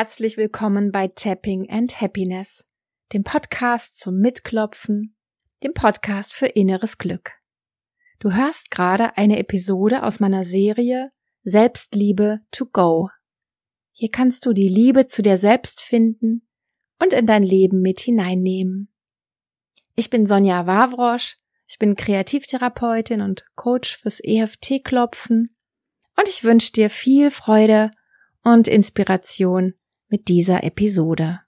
herzlich willkommen bei Tapping and Happiness, dem Podcast zum Mitklopfen, dem Podcast für inneres Glück. Du hörst gerade eine Episode aus meiner Serie Selbstliebe to go. Hier kannst du die Liebe zu dir selbst finden und in dein Leben mit hineinnehmen. Ich bin Sonja Wawrosch, ich bin Kreativtherapeutin und Coach fürs EFT-Klopfen und ich wünsche dir viel Freude und Inspiration mit dieser Episode.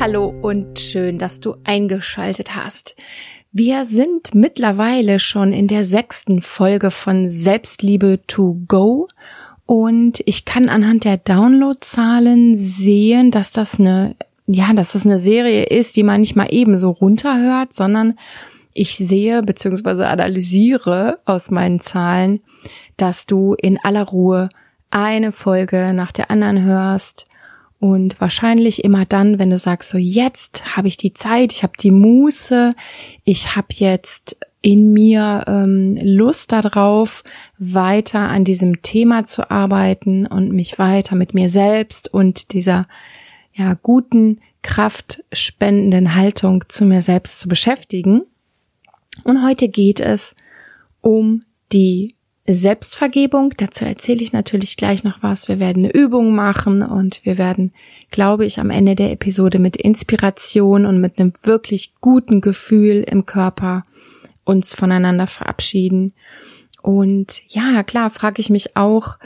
Hallo und schön, dass du eingeschaltet hast. Wir sind mittlerweile schon in der sechsten Folge von Selbstliebe to go und ich kann anhand der Downloadzahlen sehen, dass das eine, ja, dass das eine Serie ist, die man nicht mal eben so runterhört, sondern ich sehe bzw. analysiere aus meinen Zahlen, dass du in aller Ruhe eine Folge nach der anderen hörst und wahrscheinlich immer dann, wenn du sagst, so jetzt habe ich die Zeit, ich habe die Muße, ich habe jetzt in mir ähm, Lust darauf, weiter an diesem Thema zu arbeiten und mich weiter mit mir selbst und dieser ja guten, kraftspendenden Haltung zu mir selbst zu beschäftigen. Und heute geht es um die Selbstvergebung. Dazu erzähle ich natürlich gleich noch was. Wir werden eine Übung machen und wir werden, glaube ich, am Ende der Episode mit Inspiration und mit einem wirklich guten Gefühl im Körper uns voneinander verabschieden. Und ja, klar, frage ich mich auch,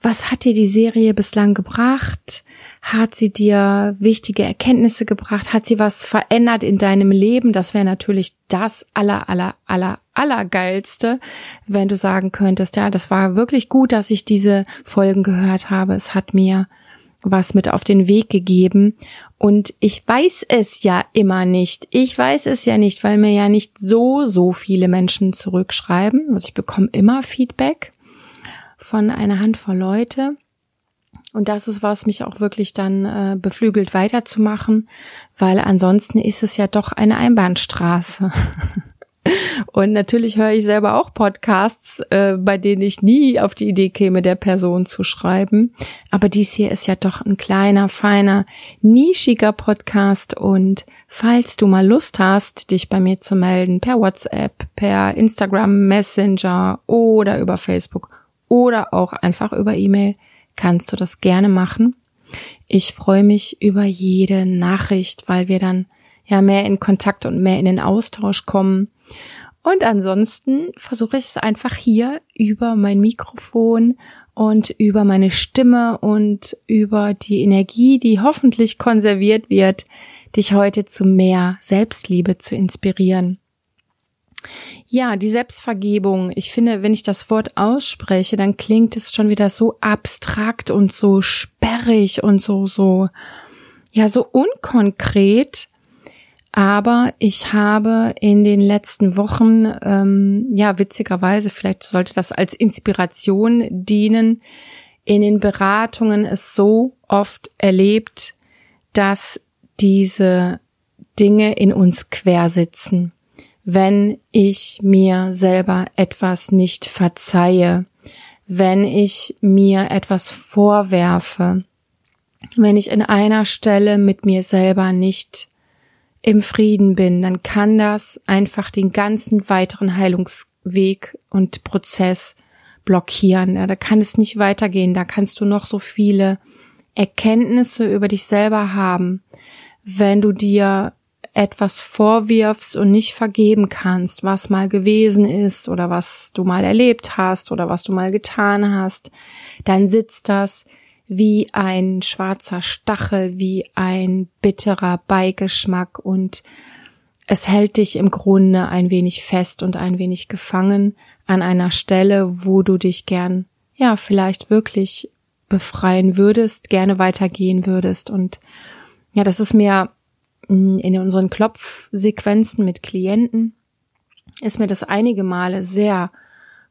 was hat dir die Serie bislang gebracht? Hat sie dir wichtige Erkenntnisse gebracht? Hat sie was verändert in deinem Leben? Das wäre natürlich das aller, aller, aller, allergeilste, wenn du sagen könntest, ja, das war wirklich gut, dass ich diese Folgen gehört habe. Es hat mir was mit auf den Weg gegeben. Und ich weiß es ja immer nicht. Ich weiß es ja nicht, weil mir ja nicht so, so viele Menschen zurückschreiben. Also ich bekomme immer Feedback von einer Handvoll Leute. Und das ist, was mich auch wirklich dann äh, beflügelt weiterzumachen, weil ansonsten ist es ja doch eine Einbahnstraße. Und natürlich höre ich selber auch Podcasts, äh, bei denen ich nie auf die Idee käme, der Person zu schreiben. Aber dies hier ist ja doch ein kleiner, feiner, nischiger Podcast. Und falls du mal Lust hast, dich bei mir zu melden, per WhatsApp, per Instagram Messenger oder über Facebook oder auch einfach über E-Mail kannst du das gerne machen. Ich freue mich über jede Nachricht, weil wir dann ja mehr in Kontakt und mehr in den Austausch kommen. Und ansonsten versuche ich es einfach hier über mein Mikrofon und über meine Stimme und über die Energie, die hoffentlich konserviert wird, dich heute zu mehr Selbstliebe zu inspirieren. Ja, die Selbstvergebung. Ich finde, wenn ich das Wort ausspreche, dann klingt es schon wieder so abstrakt und so sperrig und so, so, ja, so unkonkret. Aber ich habe in den letzten Wochen, ähm, ja, witzigerweise, vielleicht sollte das als Inspiration dienen, in den Beratungen es so oft erlebt, dass diese Dinge in uns quersitzen wenn ich mir selber etwas nicht verzeihe, wenn ich mir etwas vorwerfe, wenn ich in einer Stelle mit mir selber nicht im Frieden bin, dann kann das einfach den ganzen weiteren Heilungsweg und Prozess blockieren. Da kann es nicht weitergehen. Da kannst du noch so viele Erkenntnisse über dich selber haben. Wenn du dir etwas vorwirfst und nicht vergeben kannst, was mal gewesen ist oder was du mal erlebt hast oder was du mal getan hast, dann sitzt das wie ein schwarzer Stachel, wie ein bitterer Beigeschmack und es hält dich im Grunde ein wenig fest und ein wenig gefangen an einer Stelle, wo du dich gern, ja, vielleicht wirklich befreien würdest, gerne weitergehen würdest und ja, das ist mir in unseren Klopfsequenzen mit Klienten ist mir das einige Male sehr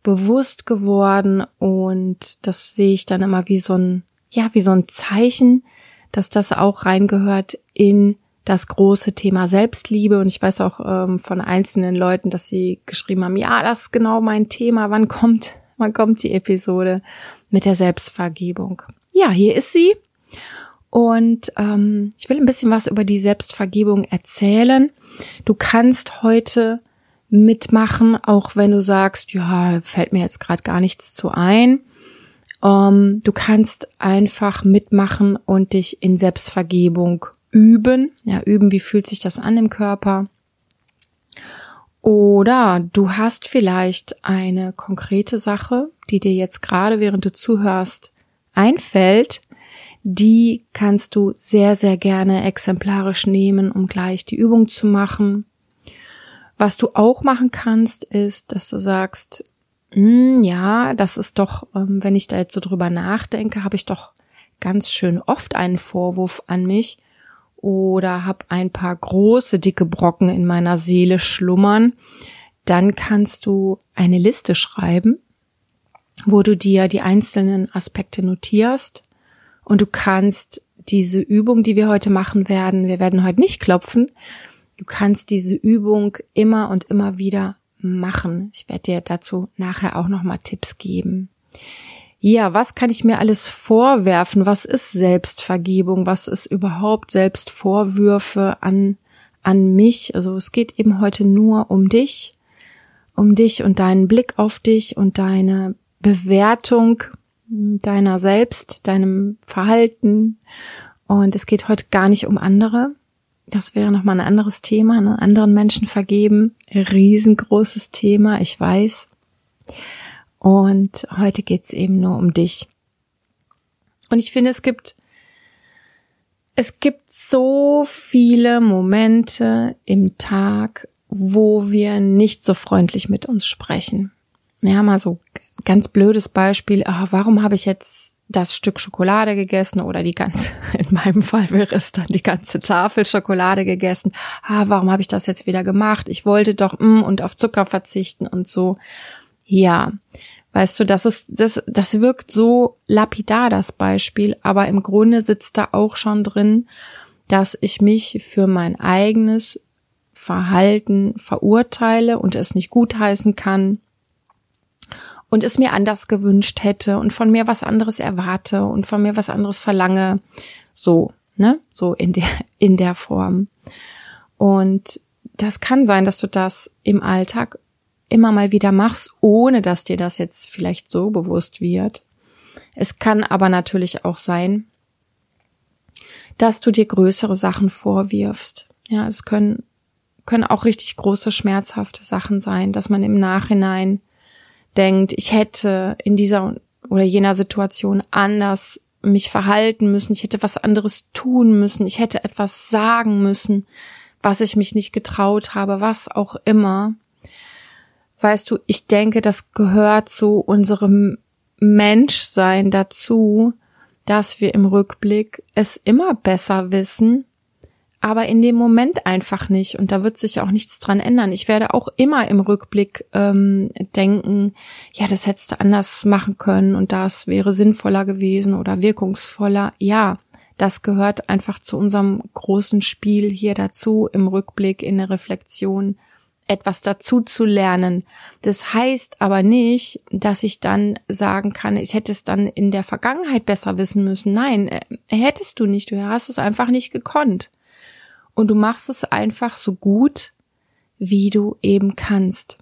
bewusst geworden und das sehe ich dann immer wie so ein, ja, wie so ein Zeichen, dass das auch reingehört in das große Thema Selbstliebe. Und ich weiß auch ähm, von einzelnen Leuten, dass sie geschrieben haben, ja, das ist genau mein Thema. Wann kommt, wann kommt die Episode mit der Selbstvergebung? Ja, hier ist sie. Und ähm, ich will ein bisschen was über die Selbstvergebung erzählen. Du kannst heute mitmachen, auch wenn du sagst, ja, fällt mir jetzt gerade gar nichts zu ein. Ähm, du kannst einfach mitmachen und dich in Selbstvergebung üben. Ja, üben, wie fühlt sich das an im Körper? Oder du hast vielleicht eine konkrete Sache, die dir jetzt gerade, während du zuhörst, einfällt. Die kannst du sehr, sehr gerne exemplarisch nehmen, um gleich die Übung zu machen. Was du auch machen kannst, ist, dass du sagst, hm, ja, das ist doch, ähm, wenn ich da jetzt so drüber nachdenke, habe ich doch ganz schön oft einen Vorwurf an mich oder habe ein paar große, dicke Brocken in meiner Seele schlummern, dann kannst du eine Liste schreiben, wo du dir die einzelnen Aspekte notierst und du kannst diese Übung, die wir heute machen werden, wir werden heute nicht klopfen, du kannst diese Übung immer und immer wieder machen. Ich werde dir dazu nachher auch nochmal Tipps geben. Ja, was kann ich mir alles vorwerfen? Was ist Selbstvergebung? Was ist überhaupt Selbstvorwürfe an, an mich? Also es geht eben heute nur um dich, um dich und deinen Blick auf dich und deine Bewertung deiner selbst, deinem Verhalten. Und es geht heute gar nicht um andere. Das wäre nochmal ein anderes Thema, ne? anderen Menschen vergeben. Riesengroßes Thema, ich weiß. Und heute geht's eben nur um dich. Und ich finde, es gibt, es gibt so viele Momente im Tag, wo wir nicht so freundlich mit uns sprechen. Ja, mal so ganz blödes Beispiel. Ah, warum habe ich jetzt das Stück Schokolade gegessen oder die ganze, in meinem Fall wäre es dann die ganze Tafel Schokolade gegessen. Ah, warum habe ich das jetzt wieder gemacht? Ich wollte doch mm, und auf Zucker verzichten und so. Ja, weißt du, das ist, das, das wirkt so lapidar, das Beispiel, aber im Grunde sitzt da auch schon drin, dass ich mich für mein eigenes Verhalten verurteile und es nicht gutheißen kann und es mir anders gewünscht hätte und von mir was anderes erwarte und von mir was anderes verlange. So, ne? So in der, in der Form. Und das kann sein, dass du das im Alltag immer mal wieder machst, ohne dass dir das jetzt vielleicht so bewusst wird. Es kann aber natürlich auch sein, dass du dir größere Sachen vorwirfst. Ja, es können, können auch richtig große, schmerzhafte Sachen sein, dass man im Nachhinein denkt, ich hätte in dieser oder jener Situation anders mich verhalten müssen, ich hätte was anderes tun müssen, ich hätte etwas sagen müssen, was ich mich nicht getraut habe, was auch immer. Weißt du, ich denke, das gehört zu unserem Menschsein dazu, dass wir im Rückblick es immer besser wissen, aber in dem Moment einfach nicht. Und da wird sich auch nichts dran ändern. Ich werde auch immer im Rückblick ähm, denken, ja, das hättest du anders machen können und das wäre sinnvoller gewesen oder wirkungsvoller. Ja, das gehört einfach zu unserem großen Spiel hier dazu, im Rückblick, in der Reflexion etwas dazu zu lernen. Das heißt aber nicht, dass ich dann sagen kann, ich hätte es dann in der Vergangenheit besser wissen müssen. Nein, äh, hättest du nicht. Du hast es einfach nicht gekonnt. Und du machst es einfach so gut, wie du eben kannst.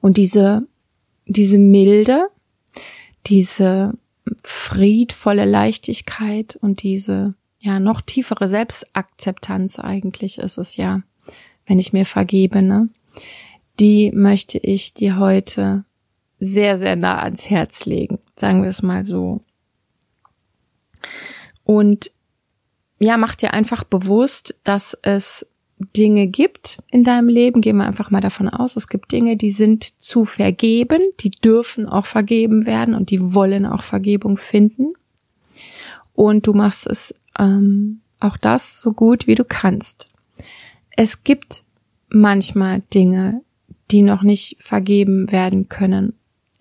Und diese, diese Milde, diese friedvolle Leichtigkeit und diese ja noch tiefere Selbstakzeptanz eigentlich ist es ja, wenn ich mir vergebe, ne? Die möchte ich dir heute sehr, sehr nah ans Herz legen, sagen wir es mal so. Und ja, mach dir einfach bewusst, dass es Dinge gibt in deinem Leben, gehen wir einfach mal davon aus, es gibt Dinge, die sind zu vergeben, die dürfen auch vergeben werden und die wollen auch Vergebung finden. Und du machst es ähm, auch das so gut, wie du kannst es gibt manchmal Dinge, die noch nicht vergeben werden können.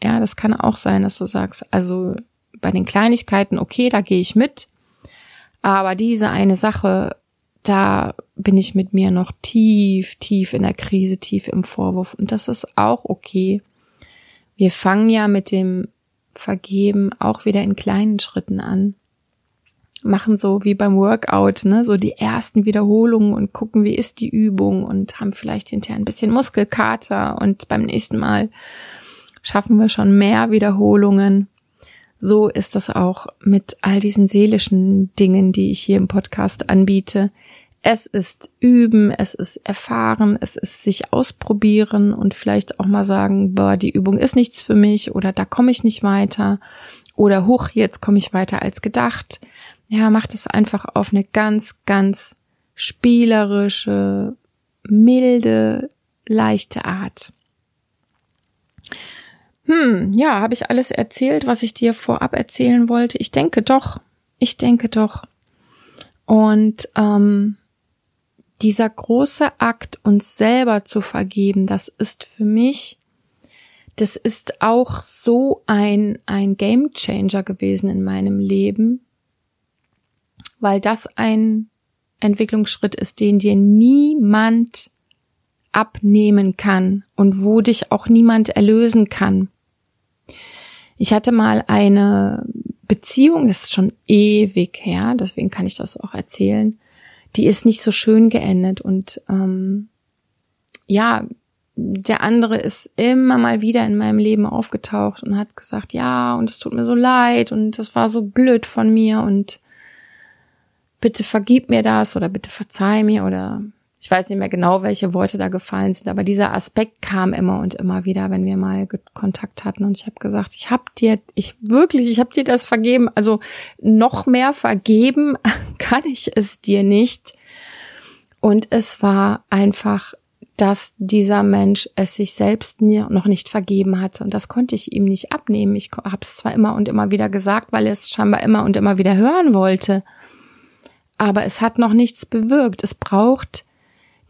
Ja, das kann auch sein, dass du sagst, also bei den Kleinigkeiten, okay, da gehe ich mit, aber diese eine Sache, da bin ich mit mir noch tief, tief in der Krise, tief im Vorwurf. Und das ist auch okay. Wir fangen ja mit dem Vergeben auch wieder in kleinen Schritten an. Machen so wie beim Workout, ne, so die ersten Wiederholungen und gucken, wie ist die Übung und haben vielleicht hinterher ein bisschen Muskelkater und beim nächsten Mal schaffen wir schon mehr Wiederholungen. So ist das auch mit all diesen seelischen Dingen, die ich hier im Podcast anbiete. Es ist üben, es ist erfahren, es ist sich ausprobieren und vielleicht auch mal sagen, boah, die Übung ist nichts für mich oder da komme ich nicht weiter oder hoch, jetzt komme ich weiter als gedacht. Ja, macht es einfach auf eine ganz, ganz spielerische, milde, leichte Art. Hm, ja, habe ich alles erzählt, was ich dir vorab erzählen wollte? Ich denke doch. Ich denke doch. Und ähm, dieser große Akt, uns selber zu vergeben, das ist für mich, das ist auch so ein, ein Game Changer gewesen in meinem Leben, weil das ein Entwicklungsschritt ist, den dir niemand abnehmen kann und wo dich auch niemand erlösen kann. Ich hatte mal eine Beziehung, das ist schon ewig her, deswegen kann ich das auch erzählen. Die ist nicht so schön geendet und ähm, ja, der andere ist immer mal wieder in meinem Leben aufgetaucht und hat gesagt, ja, und es tut mir so leid und das war so blöd von mir und bitte vergib mir das oder bitte verzeih mir oder ich weiß nicht mehr genau, welche Worte da gefallen sind, aber dieser Aspekt kam immer und immer wieder, wenn wir mal Kontakt hatten und ich habe gesagt, ich habe dir, ich wirklich, ich habe dir das vergeben, also noch mehr vergeben kann ich es dir nicht. Und es war einfach, dass dieser Mensch es sich selbst noch nicht vergeben hatte und das konnte ich ihm nicht abnehmen. Ich habe es zwar immer und immer wieder gesagt, weil er es scheinbar immer und immer wieder hören wollte, aber es hat noch nichts bewirkt. Es braucht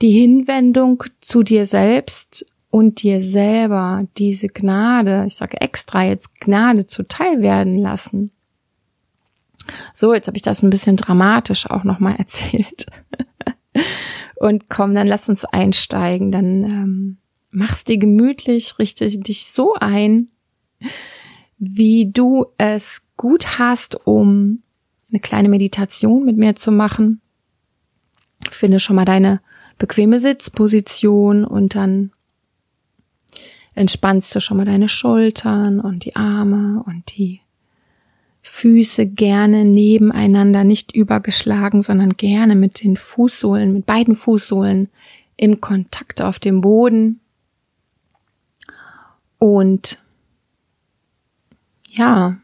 die Hinwendung zu dir selbst und dir selber diese Gnade, ich sage extra jetzt Gnade zuteil werden lassen. So, jetzt habe ich das ein bisschen dramatisch auch nochmal erzählt. und komm, dann lass uns einsteigen. Dann ähm, machst dir gemütlich, richte dich so ein, wie du es gut hast, um eine kleine Meditation mit mir zu machen. Finde schon mal deine bequeme Sitzposition und dann entspannst du schon mal deine Schultern und die Arme und die Füße gerne nebeneinander, nicht übergeschlagen, sondern gerne mit den Fußsohlen, mit beiden Fußsohlen im Kontakt auf dem Boden. Und ja,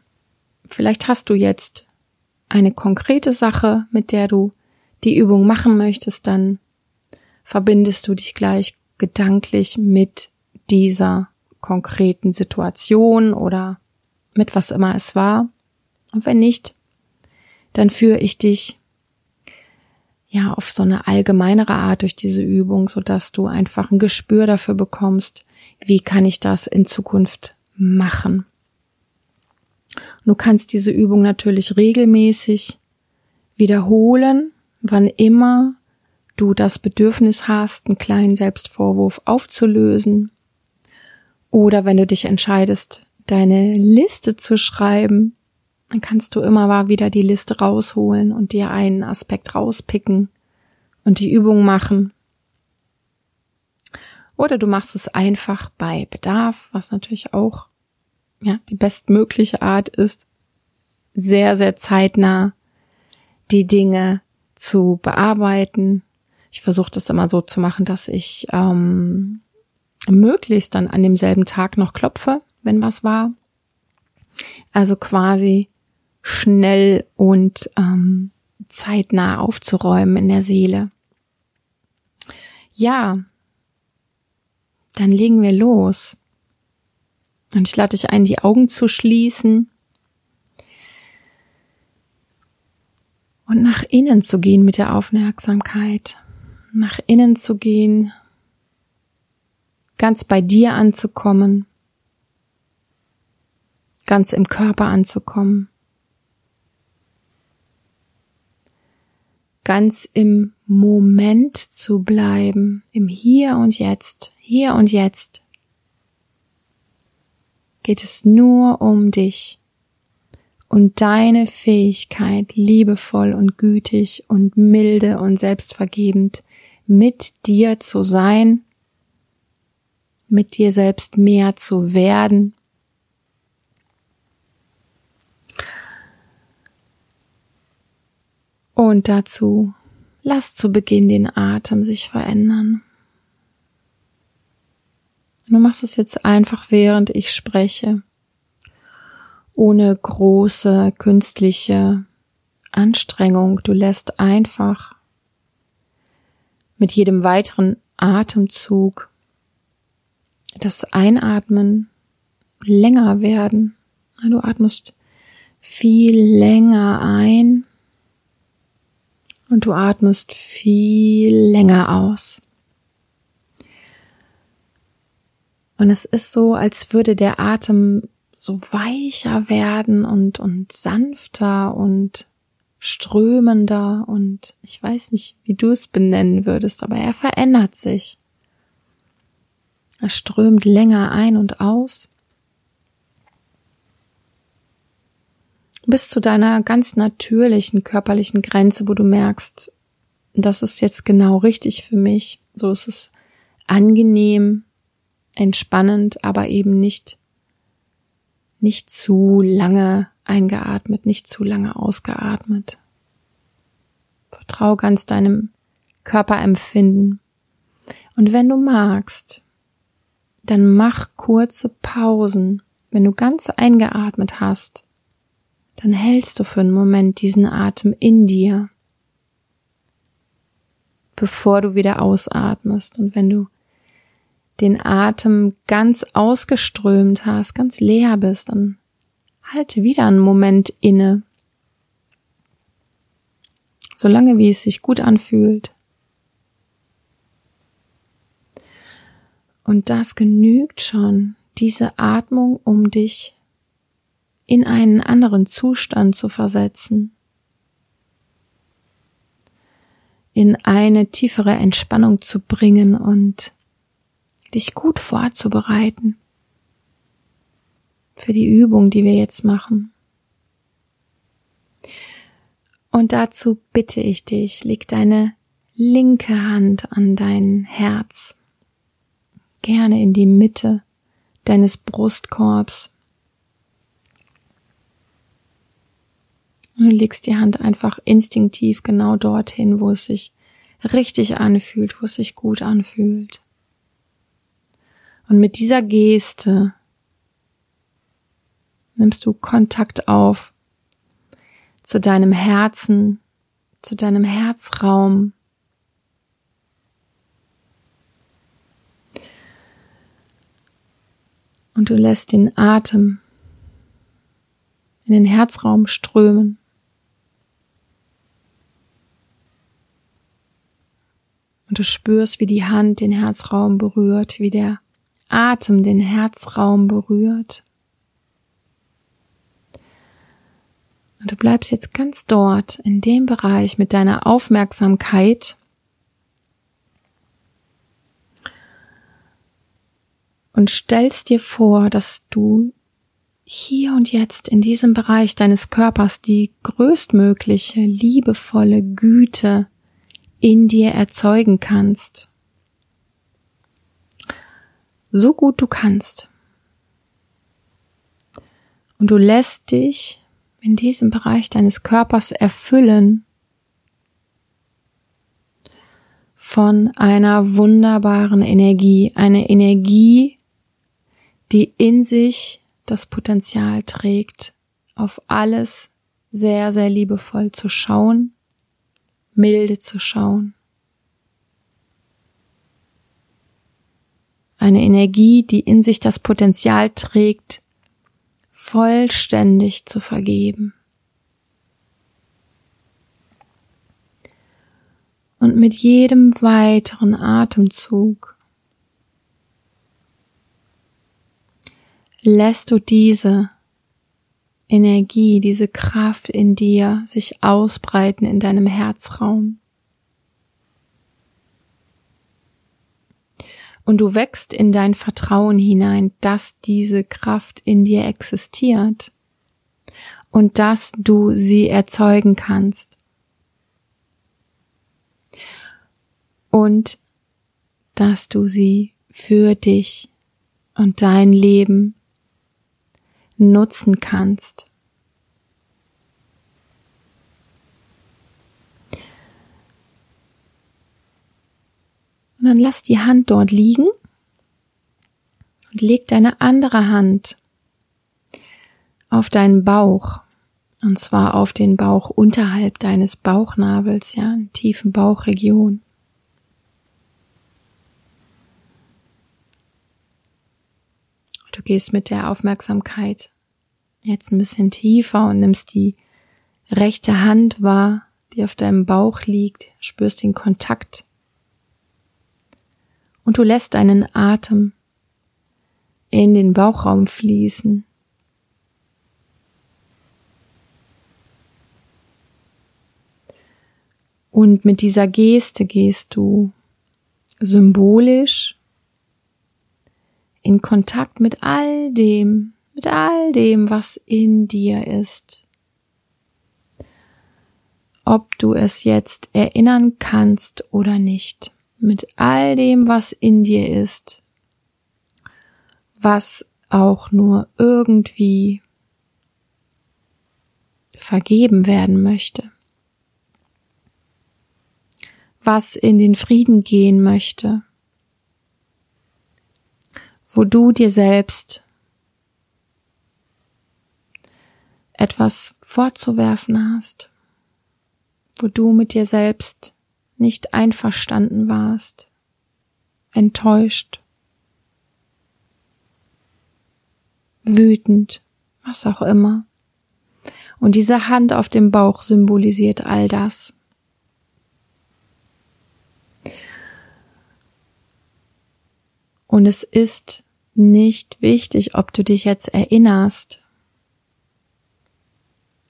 vielleicht hast du jetzt eine konkrete Sache, mit der du die Übung machen möchtest, dann verbindest du dich gleich gedanklich mit dieser konkreten Situation oder mit was immer es war. Und wenn nicht, dann führe ich dich ja auf so eine allgemeinere Art durch diese Übung, so dass du einfach ein Gespür dafür bekommst, wie kann ich das in Zukunft machen. Du kannst diese Übung natürlich regelmäßig wiederholen, wann immer du das Bedürfnis hast, einen kleinen Selbstvorwurf aufzulösen. Oder wenn du dich entscheidest, deine Liste zu schreiben, dann kannst du immer mal wieder die Liste rausholen und dir einen Aspekt rauspicken und die Übung machen. Oder du machst es einfach bei Bedarf, was natürlich auch ja, die bestmögliche Art ist, sehr, sehr zeitnah die Dinge zu bearbeiten ich versuche das immer so zu machen, dass ich ähm, möglichst dann an demselben Tag noch klopfe, wenn was war. Also quasi schnell und ähm, zeitnah aufzuräumen in der Seele. Ja, dann legen wir los. Und ich lade dich ein, die Augen zu schließen und nach innen zu gehen mit der Aufmerksamkeit nach innen zu gehen, ganz bei dir anzukommen, ganz im Körper anzukommen. ganz im Moment zu bleiben, im Hier und Jetzt, hier und jetzt, geht es nur um dich und deine Fähigkeit, liebevoll und gütig und milde und selbstvergebend mit dir zu sein, mit dir selbst mehr zu werden. Und dazu lass zu Beginn den Atem sich verändern. Du machst es jetzt einfach, während ich spreche, ohne große künstliche Anstrengung. Du lässt einfach mit jedem weiteren Atemzug das Einatmen länger werden. Du atmest viel länger ein und du atmest viel länger aus. Und es ist so, als würde der Atem so weicher werden und, und sanfter und strömender und ich weiß nicht, wie du es benennen würdest, aber er verändert sich. Er strömt länger ein und aus. Bis zu deiner ganz natürlichen körperlichen Grenze, wo du merkst, das ist jetzt genau richtig für mich. So ist es angenehm, entspannend, aber eben nicht, nicht zu lange eingeatmet, nicht zu lange ausgeatmet. Vertrau ganz deinem Körperempfinden. Und wenn du magst, dann mach kurze Pausen. Wenn du ganz eingeatmet hast, dann hältst du für einen Moment diesen Atem in dir, bevor du wieder ausatmest. Und wenn du den Atem ganz ausgeströmt hast, ganz leer bist, dann halte wieder einen Moment inne. Solange wie es sich gut anfühlt. Und das genügt schon, diese Atmung, um dich in einen anderen Zustand zu versetzen, in eine tiefere Entspannung zu bringen und dich gut vorzubereiten für die Übung, die wir jetzt machen. Und dazu bitte ich dich, leg deine linke Hand an dein Herz, gerne in die Mitte deines Brustkorbs. Du legst die Hand einfach instinktiv genau dorthin, wo es sich richtig anfühlt, wo es sich gut anfühlt. Und mit dieser Geste nimmst du Kontakt auf zu deinem Herzen, zu deinem Herzraum. Und du lässt den Atem in den Herzraum strömen. Und du spürst, wie die Hand den Herzraum berührt, wie der Atem den Herzraum berührt. Und du bleibst jetzt ganz dort, in dem Bereich mit deiner Aufmerksamkeit. Und stellst dir vor, dass du hier und jetzt in diesem Bereich deines Körpers die größtmögliche, liebevolle Güte in dir erzeugen kannst so gut du kannst. Und du lässt dich in diesem Bereich deines Körpers erfüllen von einer wunderbaren Energie, eine Energie, die in sich das Potenzial trägt, auf alles sehr, sehr liebevoll zu schauen, milde zu schauen. eine Energie, die in sich das Potenzial trägt, vollständig zu vergeben. Und mit jedem weiteren Atemzug lässt du diese Energie, diese Kraft in dir sich ausbreiten in deinem Herzraum. Und du wächst in dein Vertrauen hinein, dass diese Kraft in dir existiert und dass du sie erzeugen kannst. Und dass du sie für dich und dein Leben nutzen kannst. Dann lass die Hand dort liegen und leg deine andere Hand auf deinen Bauch. Und zwar auf den Bauch unterhalb deines Bauchnabels, ja, in tiefen Bauchregion. Du gehst mit der Aufmerksamkeit jetzt ein bisschen tiefer und nimmst die rechte Hand wahr, die auf deinem Bauch liegt, spürst den Kontakt. Und du lässt deinen Atem in den Bauchraum fließen. Und mit dieser Geste gehst du symbolisch in Kontakt mit all dem, mit all dem, was in dir ist. Ob du es jetzt erinnern kannst oder nicht, mit all dem, was in dir ist, was auch nur irgendwie vergeben werden möchte, was in den Frieden gehen möchte, wo du dir selbst etwas vorzuwerfen hast, wo du mit dir selbst nicht einverstanden warst, enttäuscht, wütend, was auch immer. Und diese Hand auf dem Bauch symbolisiert all das. Und es ist nicht wichtig, ob du dich jetzt erinnerst.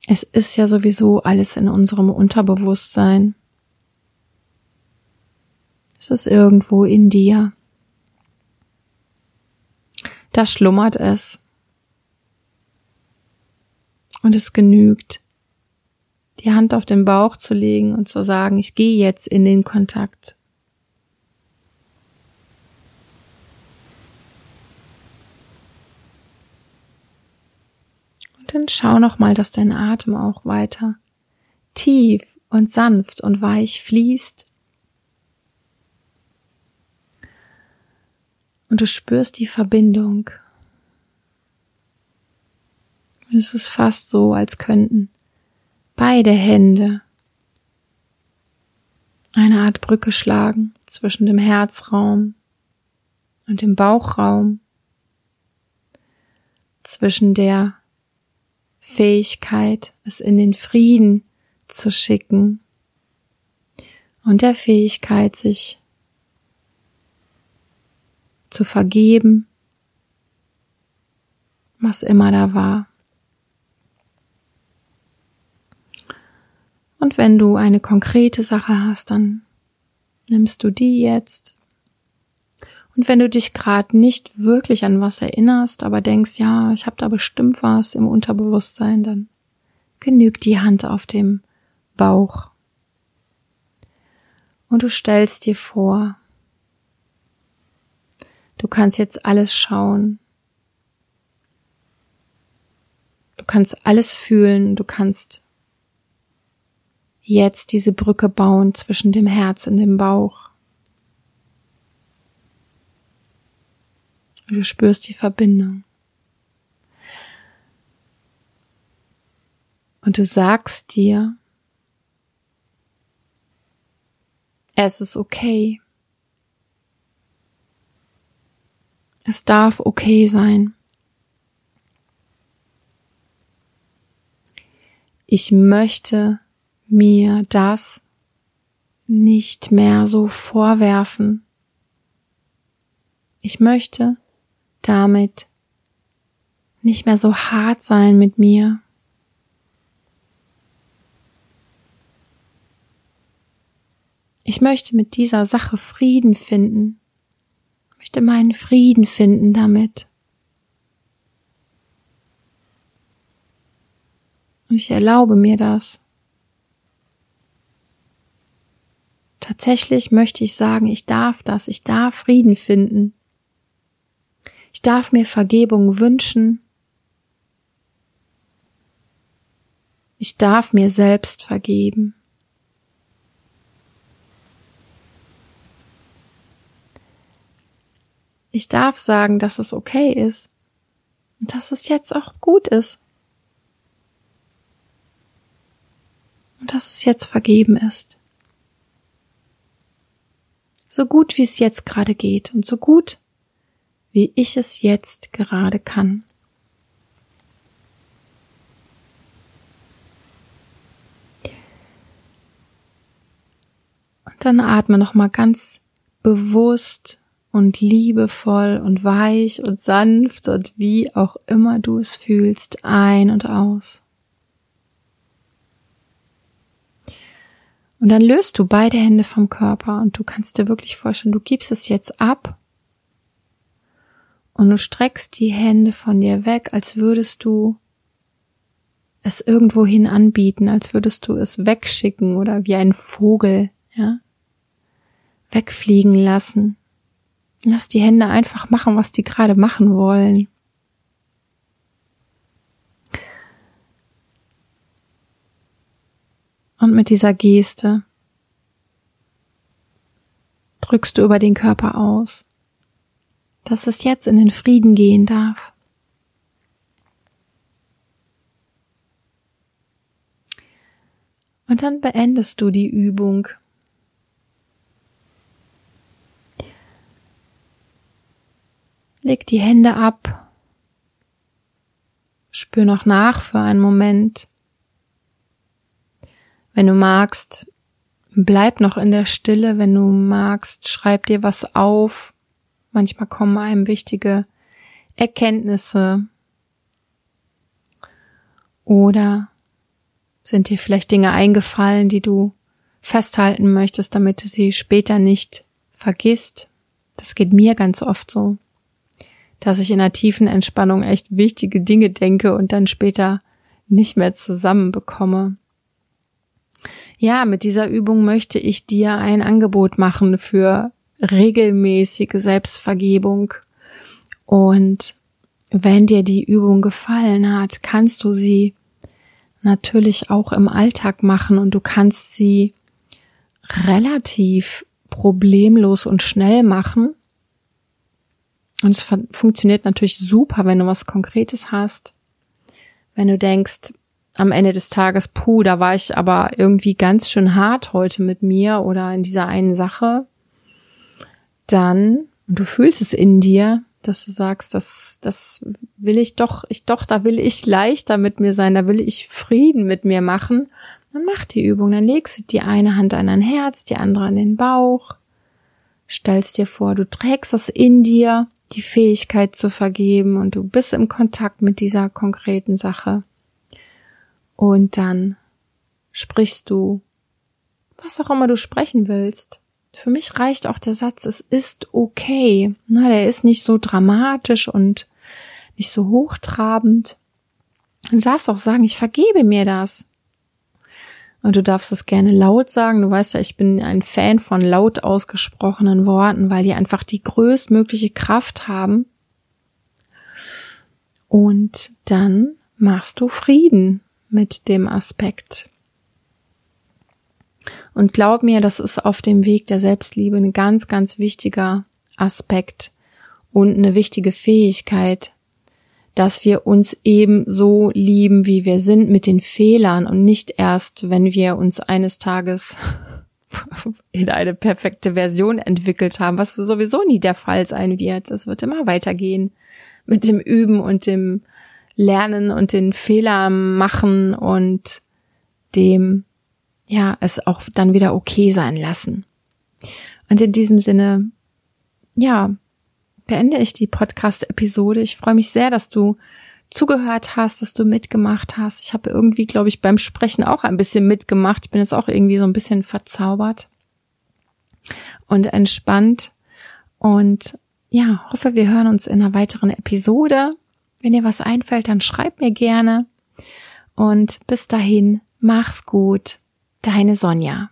Es ist ja sowieso alles in unserem Unterbewusstsein. Es ist irgendwo in dir. Da schlummert es. Und es genügt, die Hand auf den Bauch zu legen und zu sagen, ich gehe jetzt in den Kontakt. dann schau noch mal, dass dein Atem auch weiter tief und sanft und weich fließt. Und du spürst die Verbindung. Es ist fast so, als könnten beide Hände eine Art Brücke schlagen zwischen dem Herzraum und dem Bauchraum, zwischen der Fähigkeit, es in den Frieden zu schicken und der Fähigkeit, sich zu vergeben, was immer da war. Und wenn du eine konkrete Sache hast, dann nimmst du die jetzt und wenn du dich gerade nicht wirklich an was erinnerst, aber denkst, ja, ich habe da bestimmt was im Unterbewusstsein, dann genügt die Hand auf dem Bauch. Und du stellst dir vor, du kannst jetzt alles schauen. Du kannst alles fühlen, du kannst jetzt diese Brücke bauen zwischen dem Herz und dem Bauch. Du spürst die Verbindung. Und du sagst dir, es ist okay. Es darf okay sein. Ich möchte mir das nicht mehr so vorwerfen. Ich möchte damit nicht mehr so hart sein mit mir. Ich möchte mit dieser Sache Frieden finden. Möchte meinen Frieden finden damit. Und ich erlaube mir das. Tatsächlich möchte ich sagen, ich darf das, ich darf Frieden finden. Ich darf mir Vergebung wünschen. Ich darf mir selbst vergeben. Ich darf sagen, dass es okay ist und dass es jetzt auch gut ist. Und dass es jetzt vergeben ist. So gut wie es jetzt gerade geht und so gut wie ich es jetzt gerade kann. Und dann atme noch mal ganz bewusst und liebevoll und weich und sanft und wie auch immer du es fühlst, ein und aus. Und dann löst du beide Hände vom Körper und du kannst dir wirklich vorstellen, du gibst es jetzt ab und du streckst die Hände von dir weg, als würdest du es irgendwohin anbieten, als würdest du es wegschicken oder wie ein Vogel, ja, wegfliegen lassen. Lass die Hände einfach machen, was die gerade machen wollen. Und mit dieser Geste drückst du über den Körper aus, dass es jetzt in den Frieden gehen darf. Und dann beendest du die Übung Leg die Hände ab. Spür noch nach für einen Moment. Wenn du magst, bleib noch in der Stille. Wenn du magst, schreib dir was auf. Manchmal kommen einem wichtige Erkenntnisse. Oder sind dir vielleicht Dinge eingefallen, die du festhalten möchtest, damit du sie später nicht vergisst. Das geht mir ganz oft so dass ich in einer tiefen Entspannung echt wichtige Dinge denke und dann später nicht mehr zusammenbekomme. Ja, mit dieser Übung möchte ich dir ein Angebot machen für regelmäßige Selbstvergebung. Und wenn dir die Übung gefallen hat, kannst du sie natürlich auch im Alltag machen und du kannst sie relativ problemlos und schnell machen. Und es funktioniert natürlich super, wenn du was Konkretes hast. Wenn du denkst, am Ende des Tages, puh, da war ich aber irgendwie ganz schön hart heute mit mir oder in dieser einen Sache, dann, und du fühlst es in dir, dass du sagst, das, das will ich doch, ich doch, da will ich leichter mit mir sein, da will ich Frieden mit mir machen, dann mach die Übung, dann legst du die eine Hand an dein Herz, die andere an den Bauch, stellst dir vor, du trägst das in dir die Fähigkeit zu vergeben und du bist im Kontakt mit dieser konkreten Sache. Und dann sprichst du, was auch immer du sprechen willst. Für mich reicht auch der Satz, es ist okay. Na, der ist nicht so dramatisch und nicht so hochtrabend. Du darfst auch sagen, ich vergebe mir das. Und du darfst es gerne laut sagen. Du weißt ja, ich bin ein Fan von laut ausgesprochenen Worten, weil die einfach die größtmögliche Kraft haben. Und dann machst du Frieden mit dem Aspekt. Und glaub mir, das ist auf dem Weg der Selbstliebe ein ganz, ganz wichtiger Aspekt und eine wichtige Fähigkeit, dass wir uns eben so lieben, wie wir sind, mit den Fehlern und nicht erst, wenn wir uns eines Tages in eine perfekte Version entwickelt haben, was sowieso nie der Fall sein wird. Es wird immer weitergehen mit dem Üben und dem Lernen und den Fehler machen und dem, ja, es auch dann wieder okay sein lassen. Und in diesem Sinne, ja, beende ich die Podcast-Episode. Ich freue mich sehr, dass du zugehört hast, dass du mitgemacht hast. Ich habe irgendwie, glaube ich, beim Sprechen auch ein bisschen mitgemacht. Ich bin jetzt auch irgendwie so ein bisschen verzaubert und entspannt. Und ja, hoffe, wir hören uns in einer weiteren Episode. Wenn dir was einfällt, dann schreib mir gerne. Und bis dahin, mach's gut. Deine Sonja.